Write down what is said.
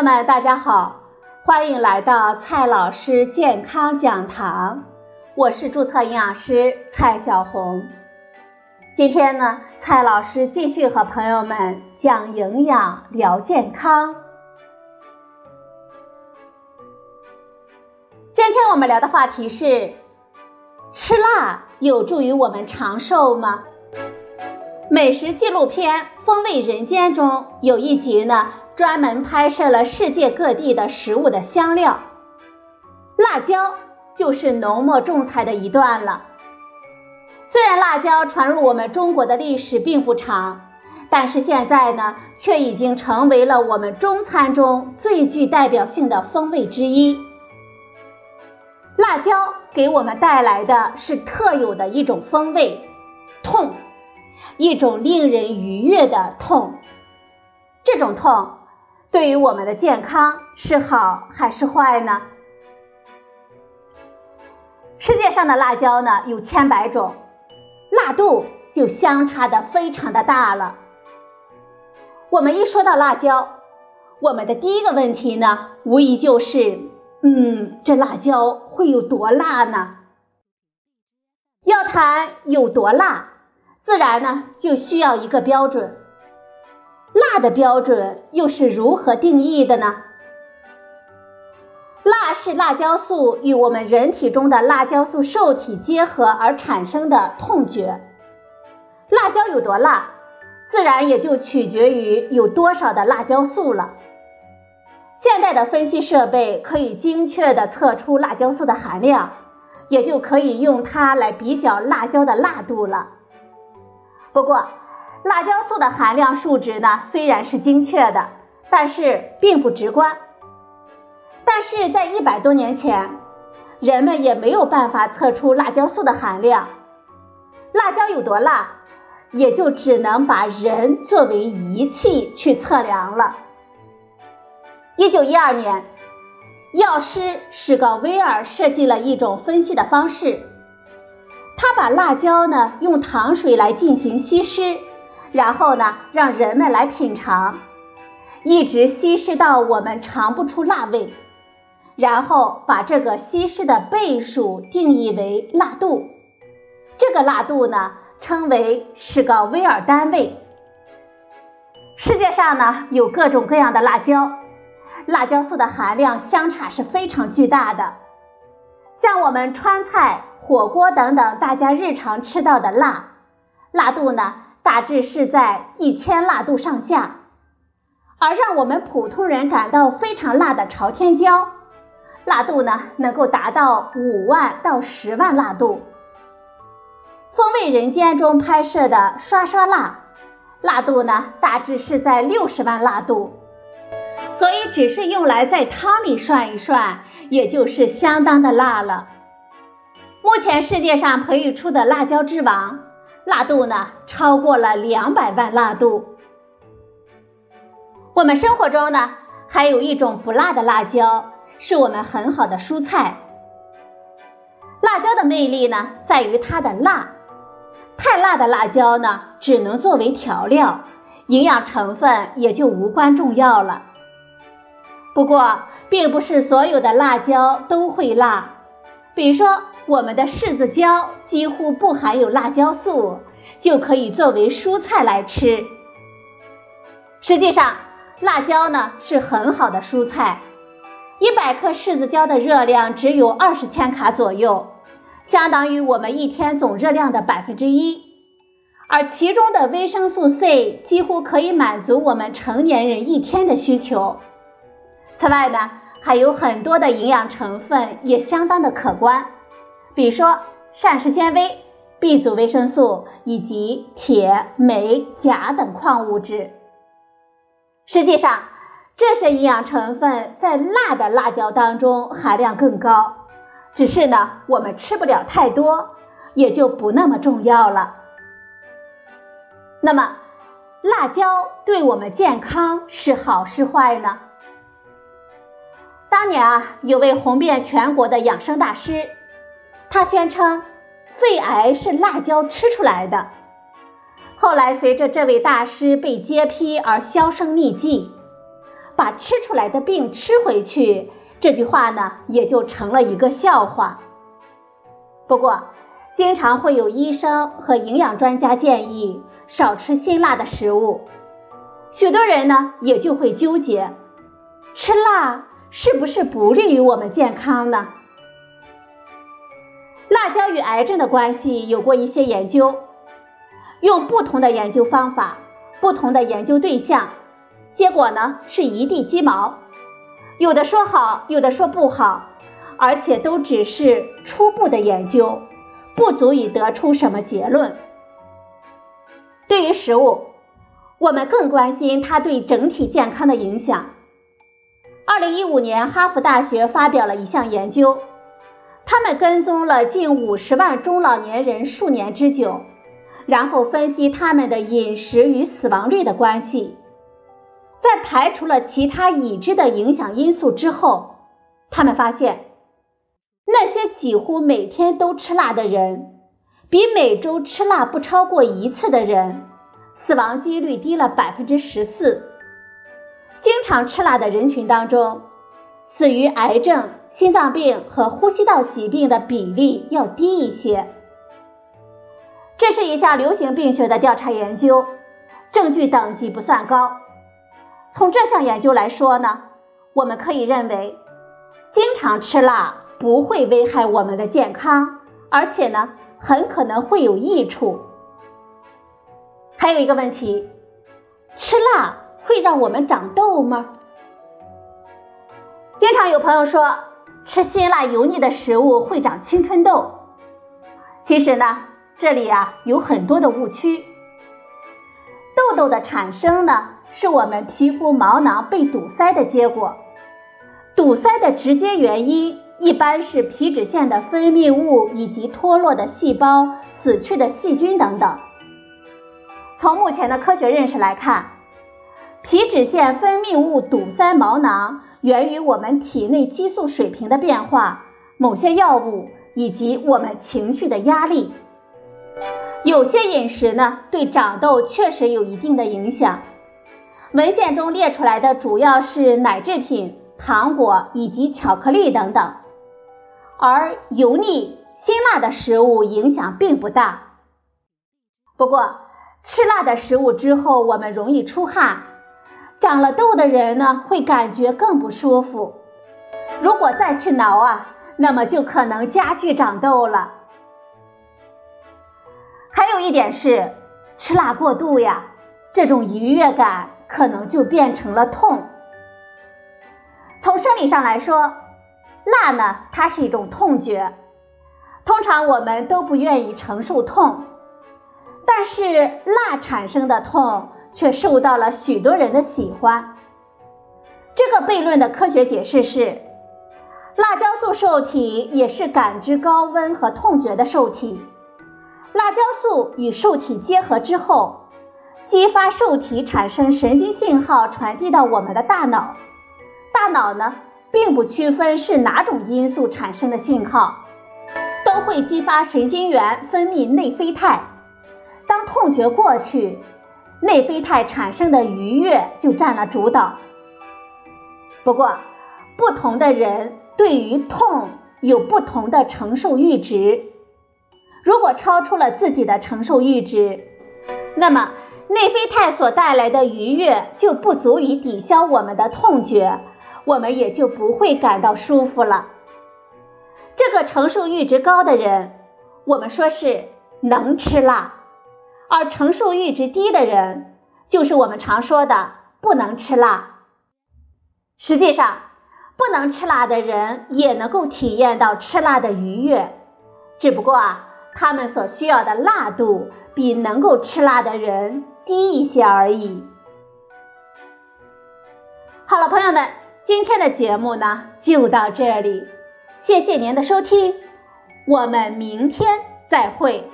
友们，大家好，欢迎来到蔡老师健康讲堂，我是注册营养师蔡小红。今天呢，蔡老师继续和朋友们讲营养聊健康。今天我们聊的话题是：吃辣有助于我们长寿吗？美食纪录片《风味人间》中有一集呢。专门拍摄了世界各地的食物的香料，辣椒就是浓墨重彩的一段了。虽然辣椒传入我们中国的历史并不长，但是现在呢，却已经成为了我们中餐中最具代表性的风味之一。辣椒给我们带来的是特有的一种风味，痛，一种令人愉悦的痛。这种痛。对于我们的健康是好还是坏呢？世界上的辣椒呢有千百种，辣度就相差的非常的大了。我们一说到辣椒，我们的第一个问题呢，无疑就是，嗯，这辣椒会有多辣呢？要谈有多辣，自然呢就需要一个标准。辣的标准又是如何定义的呢？辣是辣椒素与我们人体中的辣椒素受体结合而产生的痛觉。辣椒有多辣，自然也就取决于有多少的辣椒素了。现代的分析设备可以精确的测出辣椒素的含量，也就可以用它来比较辣椒的辣度了。不过，辣椒素的含量数值呢，虽然是精确的，但是并不直观。但是在一百多年前，人们也没有办法测出辣椒素的含量。辣椒有多辣，也就只能把人作为仪器去测量了。一九一二年，药师史高威尔设计了一种分析的方式，他把辣椒呢用糖水来进行稀释。然后呢，让人们来品尝，一直稀释到我们尝不出辣味，然后把这个稀释的倍数定义为辣度，这个辣度呢称为是个威尔单位。世界上呢有各种各样的辣椒，辣椒素的含量相差是非常巨大的，像我们川菜、火锅等等大家日常吃到的辣，辣度呢。大致是在一千辣度上下，而让我们普通人感到非常辣的朝天椒，辣度呢能够达到五万到十万辣度。风味人间中拍摄的刷刷辣，辣度呢大致是在六十万辣度，所以只是用来在汤里涮一涮，也就是相当的辣了。目前世界上培育出的辣椒之王。辣度呢超过了两百万辣度。我们生活中呢还有一种不辣的辣椒，是我们很好的蔬菜。辣椒的魅力呢在于它的辣，太辣的辣椒呢只能作为调料，营养成分也就无关重要了。不过，并不是所有的辣椒都会辣，比如说。我们的柿子椒几乎不含有辣椒素，就可以作为蔬菜来吃。实际上，辣椒呢是很好的蔬菜。一百克柿子椒的热量只有二十千卡左右，相当于我们一天总热量的百分之一。而其中的维生素 C 几乎可以满足我们成年人一天的需求。此外呢，还有很多的营养成分也相当的可观。比如说膳食纤维、B 族维生素以及铁、镁、钾等矿物质。实际上，这些营养成分在辣的辣椒当中含量更高，只是呢我们吃不了太多，也就不那么重要了。那么，辣椒对我们健康是好是坏呢？当年啊，有位红遍全国的养生大师。他宣称，肺癌是辣椒吃出来的。后来，随着这位大师被揭批而销声匿迹，把吃出来的病吃回去，这句话呢也就成了一个笑话。不过，经常会有医生和营养专家建议少吃辛辣的食物，许多人呢也就会纠结，吃辣是不是不利于我们健康呢？辣椒与癌症的关系有过一些研究，用不同的研究方法、不同的研究对象，结果呢是一地鸡毛，有的说好，有的说不好，而且都只是初步的研究，不足以得出什么结论。对于食物，我们更关心它对整体健康的影响。二零一五年，哈佛大学发表了一项研究。他们跟踪了近五十万中老年人数年之久，然后分析他们的饮食与死亡率的关系。在排除了其他已知的影响因素之后，他们发现，那些几乎每天都吃辣的人，比每周吃辣不超过一次的人，死亡几率低了百分之十四。经常吃辣的人群当中，死于癌症。心脏病和呼吸道疾病的比例要低一些。这是一项流行病学的调查研究，证据等级不算高。从这项研究来说呢，我们可以认为，经常吃辣不会危害我们的健康，而且呢，很可能会有益处。还有一个问题，吃辣会让我们长痘吗？经常有朋友说。吃辛辣油腻的食物会长青春痘，其实呢，这里啊有很多的误区。痘痘的产生呢，是我们皮肤毛囊被堵塞的结果。堵塞的直接原因一般是皮脂腺的分泌物以及脱落的细胞、死去的细菌等等。从目前的科学认识来看，皮脂腺分泌物堵塞毛囊。源于我们体内激素水平的变化、某些药物以及我们情绪的压力。有些饮食呢，对长痘确实有一定的影响。文献中列出来的主要是奶制品、糖果以及巧克力等等，而油腻、辛辣的食物影响并不大。不过，吃辣的食物之后，我们容易出汗。长了痘的人呢，会感觉更不舒服。如果再去挠啊，那么就可能加剧长痘了。还有一点是，吃辣过度呀，这种愉悦感可能就变成了痛。从生理上来说，辣呢，它是一种痛觉，通常我们都不愿意承受痛，但是辣产生的痛。却受到了许多人的喜欢。这个悖论的科学解释是，辣椒素受体也是感知高温和痛觉的受体。辣椒素与受体结合之后，激发受体产生神经信号，传递到我们的大脑。大脑呢，并不区分是哪种因素产生的信号，都会激发神经元分泌内啡肽。当痛觉过去。内啡肽产生的愉悦就占了主导。不过，不同的人对于痛有不同的承受阈值。如果超出了自己的承受阈值，那么内啡肽所带来的愉悦就不足以抵消我们的痛觉，我们也就不会感到舒服了。这个承受阈值高的人，我们说是能吃辣。而承受阈值低的人，就是我们常说的不能吃辣。实际上，不能吃辣的人也能够体验到吃辣的愉悦，只不过啊，他们所需要的辣度比能够吃辣的人低一些而已。好了，朋友们，今天的节目呢就到这里，谢谢您的收听，我们明天再会。